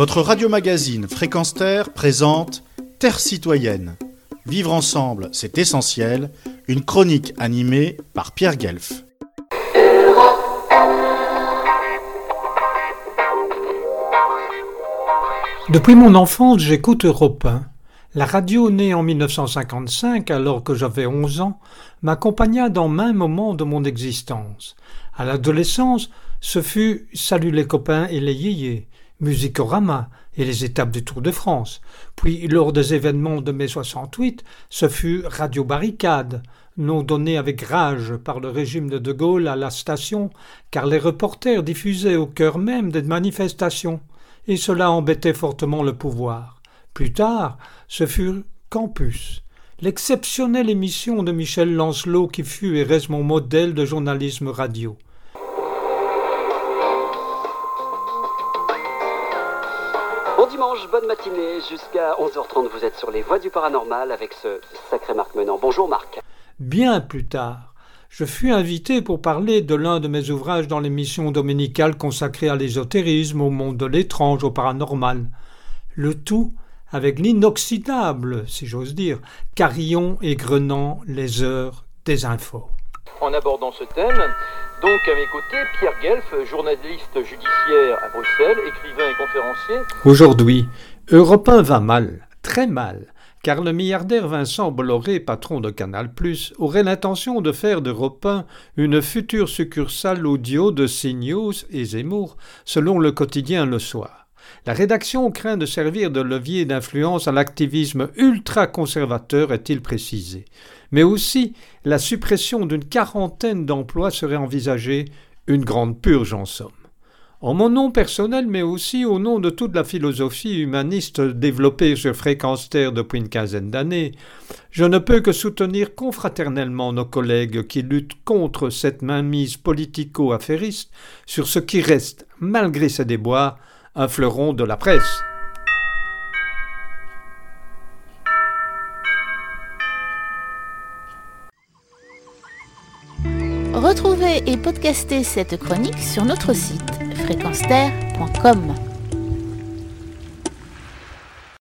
Votre radio-magazine Fréquence Terre présente Terre citoyenne. Vivre ensemble, c'est essentiel. Une chronique animée par Pierre Guelf. Depuis mon enfance, j'écoute Europe 1. La radio née en 1955, alors que j'avais 11 ans, m'accompagna dans maint moment de mon existence. À l'adolescence, ce fut Salut les copains et les yéyés, Musicorama et les étapes du Tour de France. Puis, lors des événements de mai 68, ce fut Radio Barricade, nom donné avec rage par le régime de De Gaulle à la station, car les reporters diffusaient au cœur même des manifestations, et cela embêtait fortement le pouvoir. Plus tard, ce fut Campus, l'exceptionnelle émission de Michel Lancelot qui fut et reste mon modèle de journalisme radio. Bon dimanche, bonne matinée, jusqu'à 11h30 vous êtes sur les voies du paranormal avec ce sacré Marc Menant. Bonjour Marc. Bien plus tard, je fus invité pour parler de l'un de mes ouvrages dans l'émission dominicale consacrée à l'ésotérisme, au monde de l'étrange, au paranormal. Le tout avec l'inoxydable, si j'ose dire, Carillon et Grenant les heures des infos. En abordant ce thème, donc à mes côtés, Pierre Guelf, journaliste judiciaire à Bruxelles, écrivain et conférencier. Aujourd'hui, Europe 1 va mal, très mal, car le milliardaire Vincent Bolloré, patron de Canal+, aurait l'intention de faire d'Europe 1 une future succursale audio de CNews et Zemmour, selon le quotidien Le Soir. La rédaction craint de servir de levier d'influence à l'activisme ultra-conservateur, est-il précisé. Mais aussi, la suppression d'une quarantaine d'emplois serait envisagée, une grande purge en somme. En mon nom personnel, mais aussi au nom de toute la philosophie humaniste développée sur Fréquence Terre depuis une quinzaine d'années, je ne peux que soutenir confraternellement nos collègues qui luttent contre cette mainmise politico-affairiste sur ce qui reste, malgré ses déboires, un fleuron de la presse. Retrouvez et podcastez cette chronique sur notre site fréquenceterre.com.